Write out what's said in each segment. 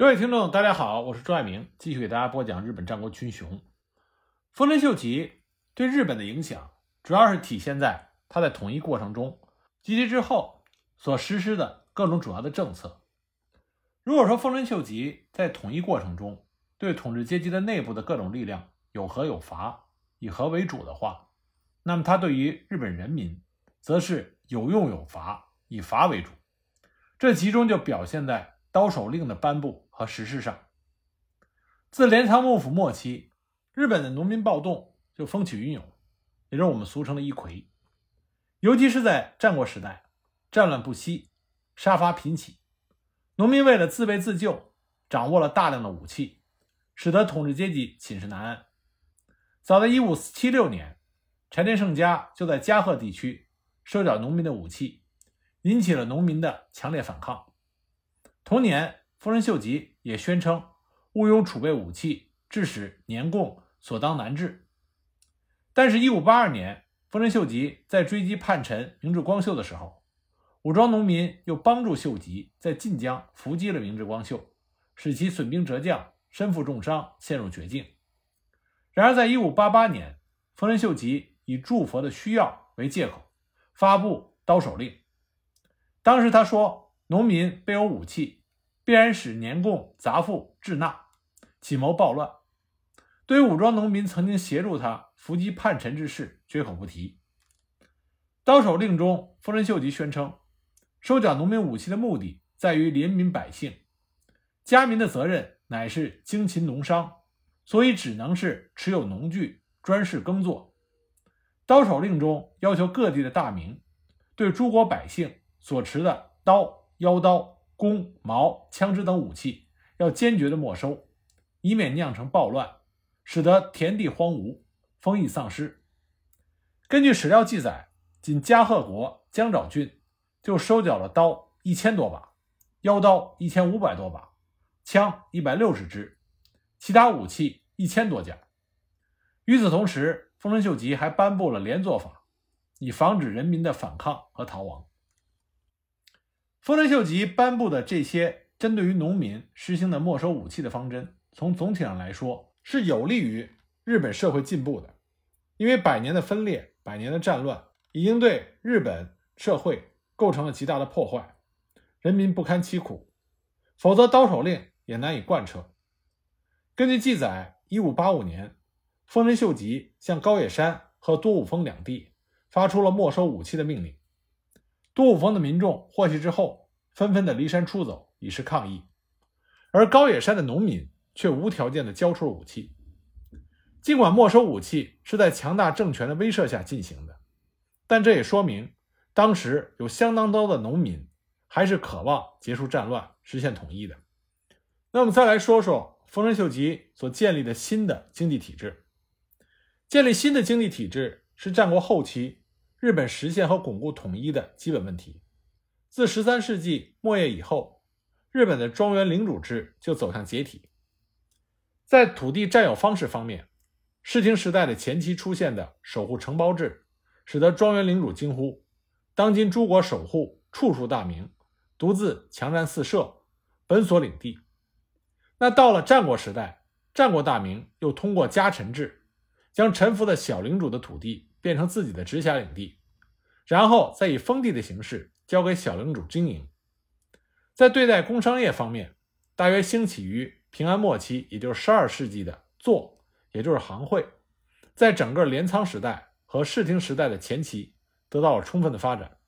各位听众，大家好，我是朱爱明，继续给大家播讲日本战国群雄。丰臣秀吉对日本的影响，主要是体现在他在统一过程中，及其之后所实施的各种主要的政策。如果说丰臣秀吉在统一过程中对统治阶级的内部的各种力量有和有伐，以和为主的话，那么他对于日本人民，则是有用有伐，以伐为主。这其中就表现在刀手令的颁布。和实施上，自镰仓幕府末期，日本的农民暴动就风起云涌，也就是我们俗称的“一揆”。尤其是在战国时代，战乱不息，杀伐频起，农民为了自卫自救，掌握了大量的武器，使得统治阶级寝食难安。早在1576年，柴田胜家就在加贺地区收缴农民的武器，引起了农民的强烈反抗。同年。丰臣秀吉也宣称毋庸储备武器，致使年贡所当难治。但是，一五八二年，丰臣秀吉在追击叛臣明智光秀的时候，武装农民又帮助秀吉在晋江伏击了明智光秀，使其损兵折将，身负重伤，陷入绝境。然而，在一五八八年，丰臣秀吉以祝佛的需要为借口，发布刀手令。当时他说：“农民备有武器。”必然使年贡杂赋滞纳，起谋暴乱。对于武装农民曾经协助他伏击叛臣之事，绝口不提。刀手令中，丰臣秀吉宣称，收缴农民武器的目的在于怜悯百姓，家民的责任乃是精勤农商，所以只能是持有农具，专事耕作。刀手令中要求各地的大名对诸国百姓所持的刀、腰刀。弓、矛、枪支等武器要坚决的没收，以免酿成暴乱，使得田地荒芜、丰邑丧失。根据史料记载，仅加贺国江沼郡就收缴了刀一千多把，腰刀一千五百多把，枪一百六十支，其他武器一千多件。与此同时，丰臣秀吉还颁布了连坐法，以防止人民的反抗和逃亡。丰臣秀吉颁布的这些针对于农民实行的没收武器的方针，从总体上来说是有利于日本社会进步的，因为百年的分裂、百年的战乱已经对日本社会构成了极大的破坏，人民不堪其苦，否则刀手令也难以贯彻。根据记载，一五八五年，丰臣秀吉向高野山和多武峰两地发出了没收武器的命令。多武峰的民众获悉之后，纷纷的离山出走，以示抗议。而高野山的农民却无条件的交出了武器。尽管没收武器是在强大政权的威慑下进行的，但这也说明当时有相当多的农民还是渴望结束战乱、实现统一的。那我们再来说说丰臣秀吉所建立的新的经济体制。建立新的经济体制是战国后期。日本实现和巩固统一的基本问题，自十三世纪末叶以后，日本的庄园领主制就走向解体。在土地占有方式方面，室町时代的前期出现的守护承包制，使得庄园领主惊呼：“当今诸国守护处处大名，独自强占四舍，本所领地。”那到了战国时代，战国大名又通过家臣制，将臣服的小领主的土地。变成自己的直辖领地，然后再以封地的形式交给小领主经营。在对待工商业方面，大约兴起于平安末期，也就是十二世纪的作，也就是行会，在整个镰仓时代和室町时代的前期得到了充分的发展，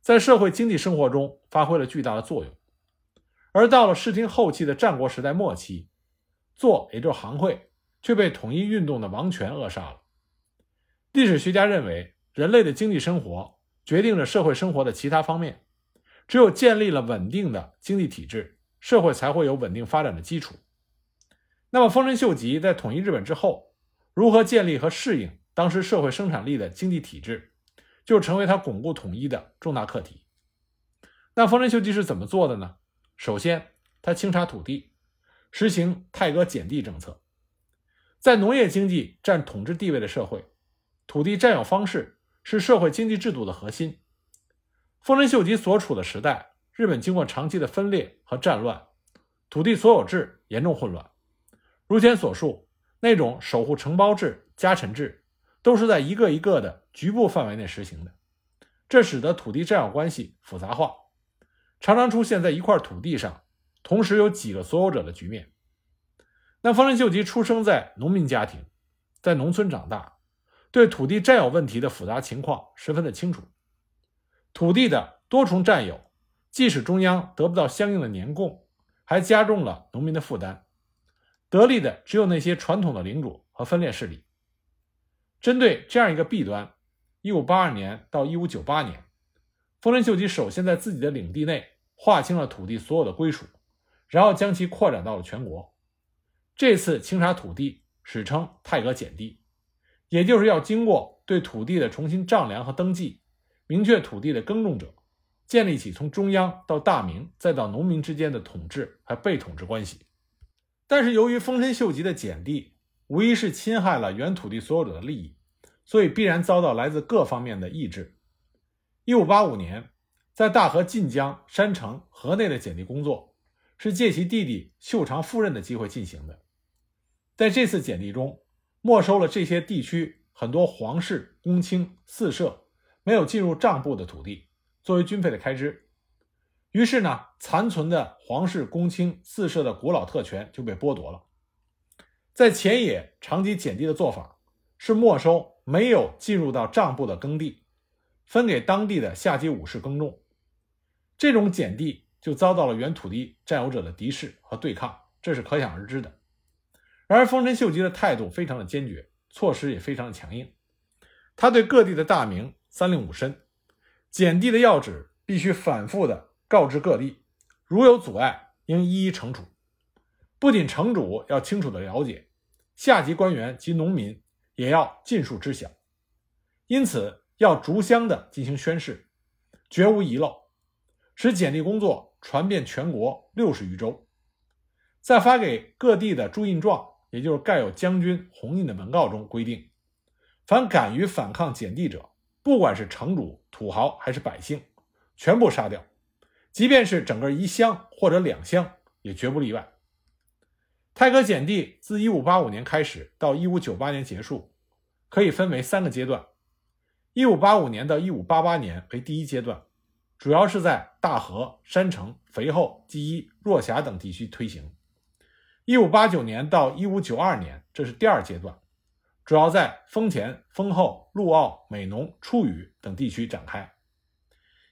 在社会经济生活中发挥了巨大的作用。而到了室町后期的战国时代末期，作也就是行会却被统一运动的王权扼杀了。历史学家认为，人类的经济生活决定着社会生活的其他方面。只有建立了稳定的经济体制，社会才会有稳定发展的基础。那么，丰臣秀吉在统一日本之后，如何建立和适应当时社会生产力的经济体制，就成为他巩固统一的重大课题。那丰臣秀吉是怎么做的呢？首先，他清查土地，实行太割减地政策，在农业经济占统治地位的社会。土地占有方式是社会经济制度的核心。丰臣秀吉所处的时代，日本经过长期的分裂和战乱，土地所有制严重混乱。如前所述，那种守护承包制、家臣制，都是在一个一个的局部范围内实行的，这使得土地占有关系复杂化，常常出现在一块土地上同时有几个所有者的局面。那丰臣秀吉出生在农民家庭，在农村长大，对土地占有问题的复杂情况十分的清楚。土地的多重占有，即使中央得不到相应的年贡，还加重了农民的负担。得利的只有那些传统的领主和分裂势力。针对这样一个弊端，一五八二年到一五九八年，丰臣秀吉首先在自己的领地内划清了土地所有的归属，然后将其扩展到了全国。这次清查土地史称太阁减地，也就是要经过对土地的重新丈量和登记，明确土地的耕种者，建立起从中央到大名再到农民之间的统治和被统治关系。但是由于丰臣秀吉的减地无疑是侵害了原土地所有者的利益，所以必然遭到来自各方面的抑制。一五八五年，在大河近江、山城、河内的减地工作，是借其弟弟秀长赴任的机会进行的。在这次减地中，没收了这些地区很多皇室、公卿、寺社没有进入账簿的土地，作为军费的开支。于是呢，残存的皇室、公卿、寺社的古老特权就被剥夺了。在前野长期减地的做法是没收没有进入到账簿的耕地，分给当地的下级武士耕种。这种减地就遭到了原土地占有者的敌视和对抗，这是可想而知的。然而，丰臣秀吉的态度非常的坚决，措施也非常的强硬。他对各地的大名三令五申，减地的要旨必须反复的。告知各地，如有阻碍，应一一惩处。不仅城主要清楚的了解，下级官员及农民也要尽数知晓。因此，要逐乡的进行宣誓，绝无遗漏，使简地工作传遍全国六十余州。在发给各地的朱印状，也就是盖有将军红印的文告中规定，凡敢于反抗检地者，不管是城主、土豪还是百姓，全部杀掉。即便是整个一乡或者两乡，也绝不例外。太阁减地自1585年开始到1598年结束，可以分为三个阶段。1585年到1588年为第一阶段，主要是在大河、山城、肥后、纪伊、若狭等地区推行。1589年到1592年，这是第二阶段，主要在丰前、丰后、陆奥、美浓、出羽等地区展开。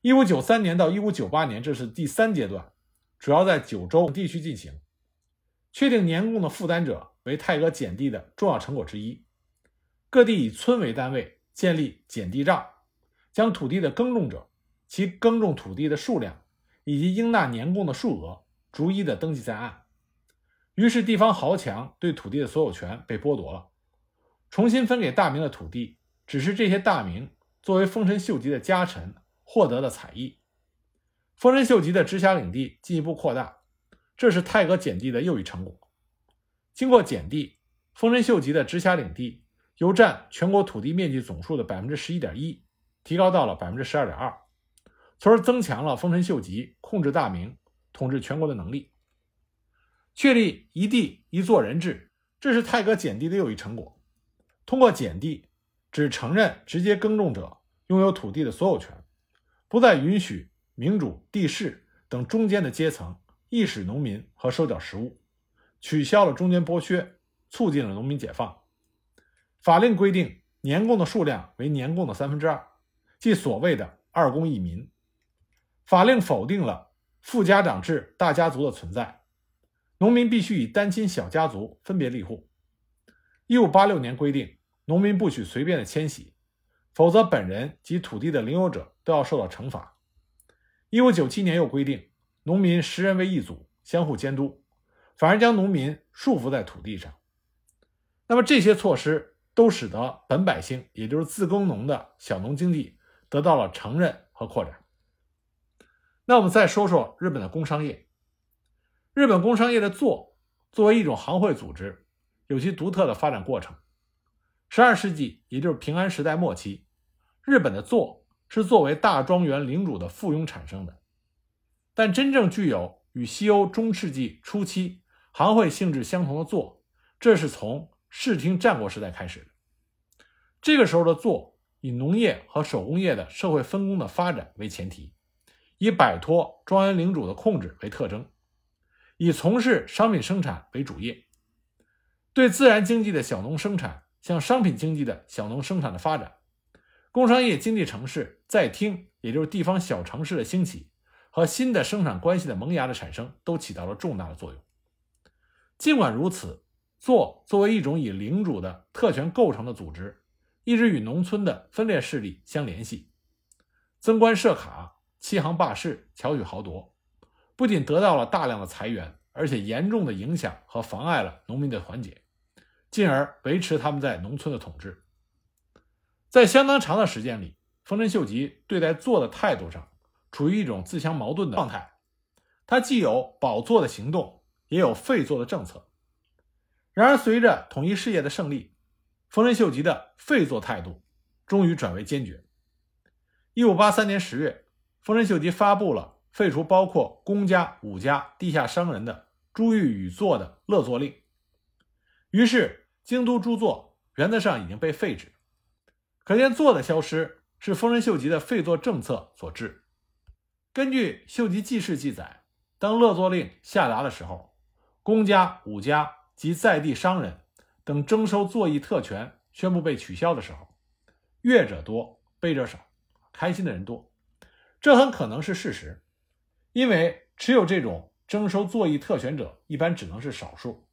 一五九三年到一五九八年，这是第三阶段，主要在九州地区进行。确定年贡的负担者为太阁减地的重要成果之一。各地以村为单位建立减地账，将土地的耕种者、其耕种土地的数量以及应纳年贡的数额逐一的登记在案。于是，地方豪强对土地的所有权被剥夺了。重新分给大名的土地，只是这些大名作为丰臣秀吉的家臣。获得的采邑，丰臣秀吉的直辖领地进一步扩大，这是太阁减地的又一成果。经过减地，丰臣秀吉的直辖领地由占全国土地面积总数的百分之十一点一，提高到了百分之十二点二，从而增强了丰臣秀吉控制大名、统治全国的能力。确立一地一做人制，这是泰戈减地的又一成果。通过减地，只承认直接耕种者拥有土地的所有权。不再允许民主、地势等中间的阶层役使农民和收缴食物，取消了中间剥削，促进了农民解放。法令规定年贡的数量为年贡的三分之二，即所谓的“二公一民”。法令否定了富家长制大家族的存在，农民必须以单亲小家族分别立户。一五八六年规定，农民不许随便的迁徙。否则，本人及土地的领有者都要受到惩罚。一五九七年又规定，农民十人为一组，相互监督，反而将农民束缚在土地上。那么这些措施都使得本百姓，也就是自耕农的小农经济得到了承认和扩展。那我们再说说日本的工商业。日本工商业的作作为一种行会组织，有其独特的发展过程。十二世纪，也就是平安时代末期。日本的作是作为大庄园领主的附庸产生的，但真正具有与西欧中世纪初期行会性质相同的作，这是从视听战国时代开始的。这个时候的座以农业和手工业的社会分工的发展为前提，以摆脱庄园领主的控制为特征，以从事商品生产为主业。对自然经济的小农生产向商品经济的小农生产的发展，工商业经济城市在厅，也就是地方小城市的兴起和新的生产关系的萌芽的产生，都起到了重大的作用。尽管如此，做作为一种以领主的特权构成的组织。一直与农村的分裂势力相联系，增官设卡、欺行霸市、巧取豪夺，不仅得到了大量的裁员，而且严重的影响和妨碍了农民的团结，进而维持他们在农村的统治。在相当长的时间里，丰臣秀吉对待做的态度上处于一种自相矛盾的状态，他既有保座的行动，也有废座的政策。然而，随着统一事业的胜利，丰臣秀吉的废做态度终于转为坚决。一五八三年十月，丰臣秀吉发布了废除包括公家、武家、地下商人的珠玉宇作的乐作令。于是，京都诸作原则上已经被废止。可见，作的消失是丰臣秀吉的废作政策所致。根据《秀吉记事》记载，当乐作令下达的时候，公家、武家及在地商人。等征收作役特权宣布被取消的时候，乐者多，悲者少，开心的人多。这很可能是事实，因为持有这种征收作役特权者一般只能是少数。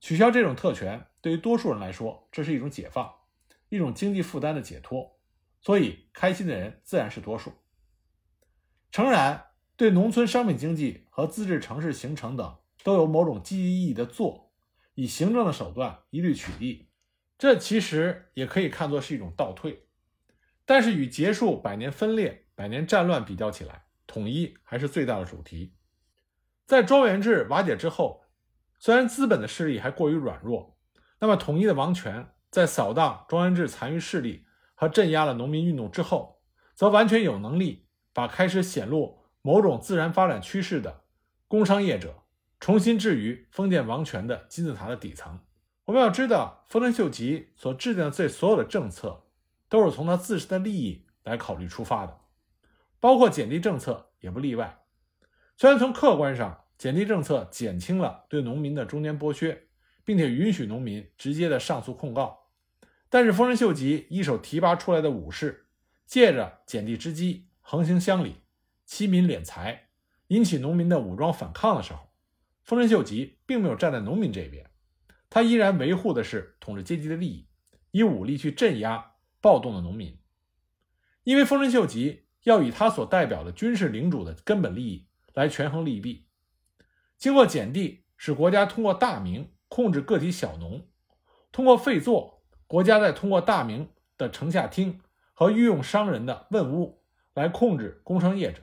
取消这种特权对于多数人来说，这是一种解放，一种经济负担的解脱，所以开心的人自然是多数。诚然，对农村商品经济和自治城市形成等都有某种积极意义的做。以行政的手段一律取缔，这其实也可以看作是一种倒退。但是与结束百年分裂、百年战乱比较起来，统一还是最大的主题。在庄园制瓦解之后，虽然资本的势力还过于软弱，那么统一的王权在扫荡庄园制残余势力和镇压了农民运动之后，则完全有能力把开始显露某种自然发展趋势的工商业者。重新置于封建王权的金字塔的底层。我们要知道，丰臣秀吉所制定的这所有的政策，都是从他自身的利益来考虑出发的，包括减地政策也不例外。虽然从客观上，减地政策减轻了对农民的中间剥削，并且允许农民直接的上诉控告，但是丰臣秀吉一手提拔出来的武士，借着减地之机横行乡里，欺民敛财，引起农民的武装反抗的时候。丰臣秀吉并没有站在农民这边，他依然维护的是统治阶级的利益，以武力去镇压暴动的农民。因为丰臣秀吉要以他所代表的军事领主的根本利益来权衡利弊。经过减地，使国家通过大名控制个体小农；通过废作，国家再通过大名的城下町和御用商人的问屋来控制工商业者。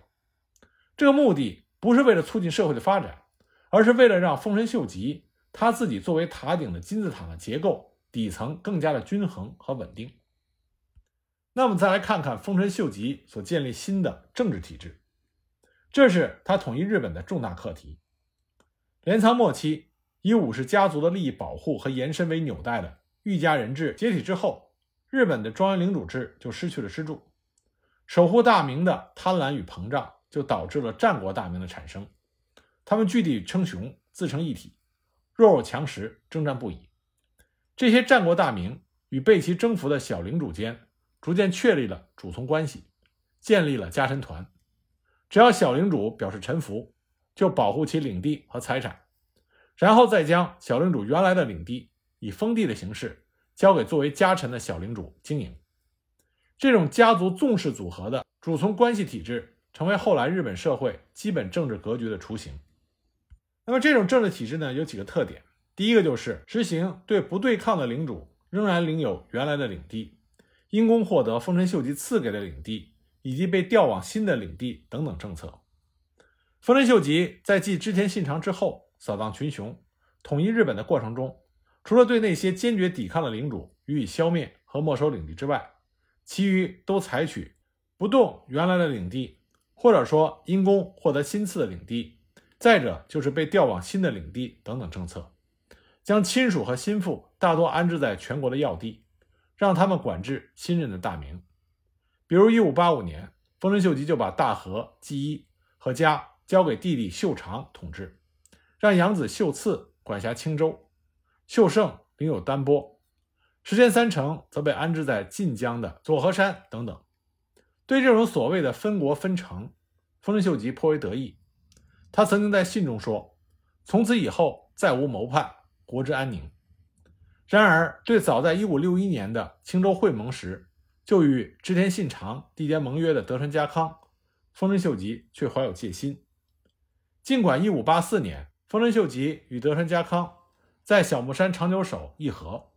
这个目的不是为了促进社会的发展。而是为了让丰臣秀吉他自己作为塔顶的金字塔的结构底层更加的均衡和稳定。那么再来看看丰臣秀吉所建立新的政治体制，这是他统一日本的重大课题。镰仓末期，以武士家族的利益保护和延伸为纽带的御家人制解体之后，日本的庄园领主制就失去了支柱，守护大名的贪婪与膨胀就导致了战国大名的产生。他们据地称雄，自成一体，弱肉强食，征战不已。这些战国大名与被其征服的小领主间逐渐确立了主从关系，建立了家臣团。只要小领主表示臣服，就保护其领地和财产，然后再将小领主原来的领地以封地的形式交给作为家臣的小领主经营。这种家族纵氏组合的主从关系体制，成为后来日本社会基本政治格局的雏形。那么这种政治体制呢，有几个特点。第一个就是实行对不对抗的领主仍然领有原来的领地，因公获得丰臣秀吉赐给的领地，以及被调往新的领地等等政策。丰臣秀吉在继织田信长之后，扫荡群雄、统一日本的过程中，除了对那些坚决抵抗的领主予以消灭和没收领地之外，其余都采取不动原来的领地，或者说因公获得新赐的领地。再者就是被调往新的领地等等政策，将亲属和心腹大多安置在全国的要地，让他们管制新任的大明。比如1585年，丰臣秀吉就把大和、纪伊和家交给弟弟秀长统治，让养子秀次管辖青州，秀胜领有丹波，石田三成则被安置在晋江的佐和山等等。对这种所谓的分国分城，丰臣秀吉颇为得意。他曾经在信中说：“从此以后再无谋叛，国之安宁。”然而，对早在1561年的青州会盟时就与织田信长缔结盟约的德川家康，丰臣秀吉却怀有戒心。尽管1584年丰臣秀吉与德川家康在小木山长久守议和，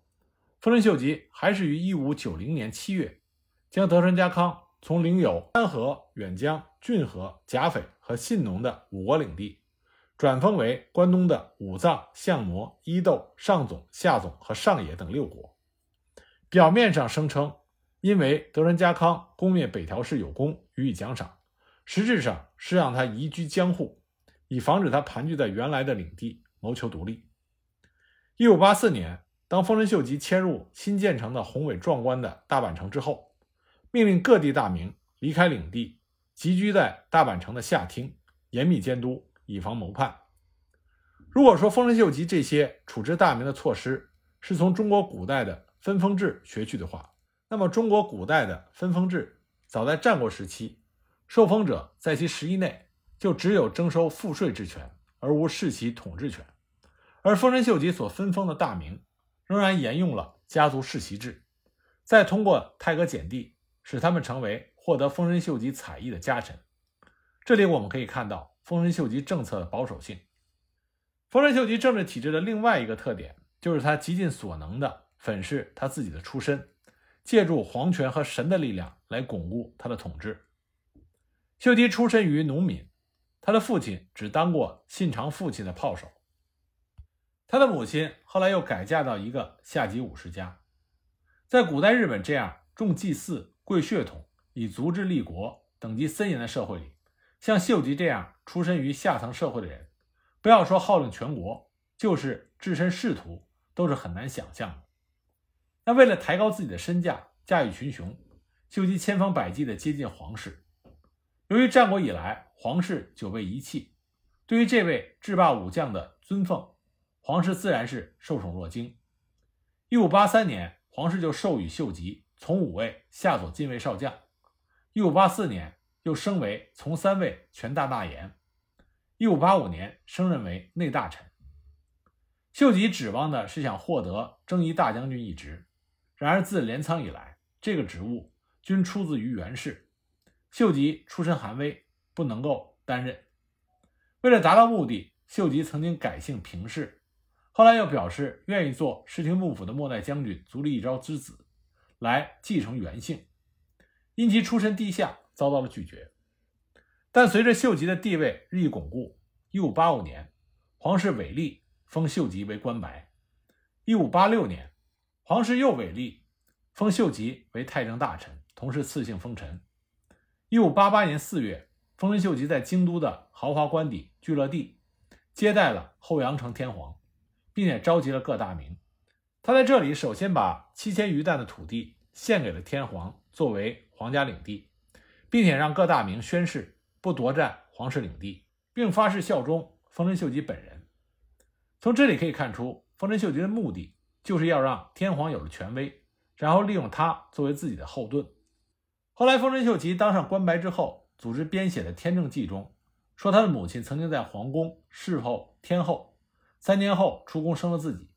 丰臣秀吉还是于1590年7月将德川家康。从领有丹河、远江、骏河、甲斐和信浓的五国领地，转封为关东的武藏、相模、伊豆、上总、下总和上野等六国。表面上声称因为德川家康攻灭北条氏有功，予以奖赏，实质上是让他移居江户，以防止他盘踞在原来的领地，谋求独立。一五八四年，当丰臣秀吉迁入新建成的宏伟壮观的大阪城之后。命令各地大名离开领地，集居在大阪城的下町，严密监督，以防谋叛。如果说丰臣秀吉这些处置大名的措施是从中国古代的分封制学去的话，那么中国古代的分封制早在战国时期，受封者在其十一内就只有征收赋税之权，而无世袭统治权。而丰臣秀吉所分封的大名仍然沿用了家族世袭制，再通过太阁减地。使他们成为获得丰臣秀吉采邑的家臣。这里我们可以看到丰臣秀吉政策的保守性。丰臣秀吉政治体制的另外一个特点，就是他极尽所能地粉饰他自己的出身，借助皇权和神的力量来巩固他的统治。秀吉出身于农民，他的父亲只当过信长父亲的炮手，他的母亲后来又改嫁到一个下级武士家。在古代日本这样重祭祀。贵血统、以族制立国、等级森严的社会里，像秀吉这样出身于下层社会的人，不要说号令全国，就是置身仕途都是很难想象的。那为了抬高自己的身价，驾驭群雄，秀吉千方百计地接近皇室。由于战国以来皇室久被遗弃，对于这位制霸武将的尊奉，皇室自然是受宠若惊。一五八三年，皇室就授予秀吉。从五位下佐近卫少将，一五八四年又升为从三位全大纳言，一五八五年升任为内大臣。秀吉指望的是想获得征夷大将军一职，然而自镰仓以来，这个职务均出自于源氏，秀吉出身寒微，不能够担任。为了达到目的，秀吉曾经改姓平氏，后来又表示愿意做室町幕府的末代将军足利义昭之子。来继承原姓，因其出身低下，遭到了拒绝。但随着秀吉的地位日益巩固，一五八五年，皇室伟立封秀吉为关白；一五八六年，皇室又伟立封秀吉为太政大臣，同时赐姓丰臣。一五八八年四月，丰臣秀吉在京都的豪华官邸聚乐地接待了后阳城天皇，并且召集了各大名。他在这里首先把七千余担的土地献给了天皇，作为皇家领地，并且让各大名宣誓不夺占皇室领地，并发誓效忠丰臣秀吉本人。从这里可以看出，丰臣秀吉的目的就是要让天皇有了权威，然后利用他作为自己的后盾。后来，丰臣秀吉当上官白之后，组织编写的《天正记》中说，他的母亲曾经在皇宫侍候天后，三年后出宫生了自己。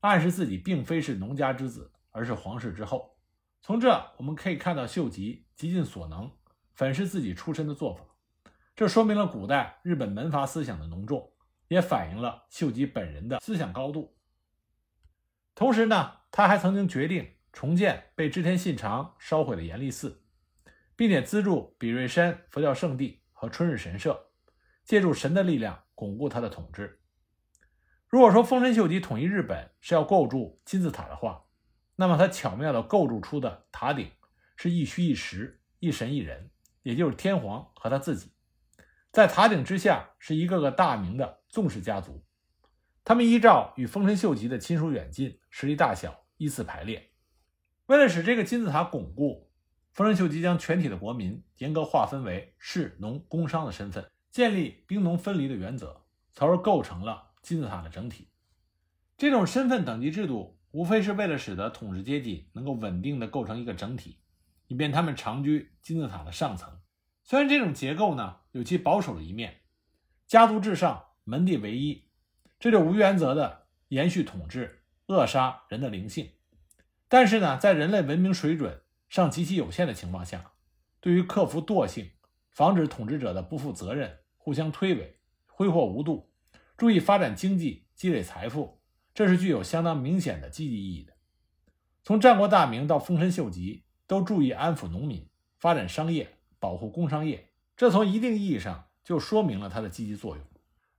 暗示自己并非是农家之子，而是皇室之后。从这我们可以看到秀吉极尽所能粉饰自己出身的做法，这说明了古代日本门阀思想的浓重，也反映了秀吉本人的思想高度。同时呢，他还曾经决定重建被织田信长烧毁的严立寺，并且资助比瑞山佛教圣地和春日神社，借助神的力量巩固他的统治。如果说丰臣秀吉统一日本是要构筑金字塔的话，那么他巧妙地构筑出的塔顶是一虚一实、一神一人，也就是天皇和他自己。在塔顶之下是一个个大名的宗室家族，他们依照与丰臣秀吉的亲疏远近、实力大小依次排列。为了使这个金字塔巩固，丰臣秀吉将全体的国民严格划分为士、农、工商的身份，建立兵农分离的原则，从而构成了金字塔的整体。这种身份等级制度，无非是为了使得统治阶级能够稳定的构成一个整体，以便他们长居金字塔的上层。虽然这种结构呢有其保守的一面，家族至上，门第唯一，这就无原则的延续统治，扼杀人的灵性。但是呢，在人类文明水准尚极其有限的情况下，对于克服惰性，防止统治者的不负责任、互相推诿、挥霍无度，注意发展经济、积累财富，这是具有相当明显的积极意义的。从战国大名到丰臣秀吉，都注意安抚农民，发展商业。保护工商业，这从一定意义上就说明了它的积极作用。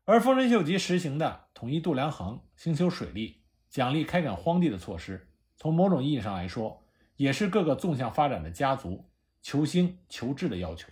而丰臣秀吉实行的统一度量衡、兴修水利、奖励开垦荒地的措施，从某种意义上来说，也是各个纵向发展的家族求兴求治的要求。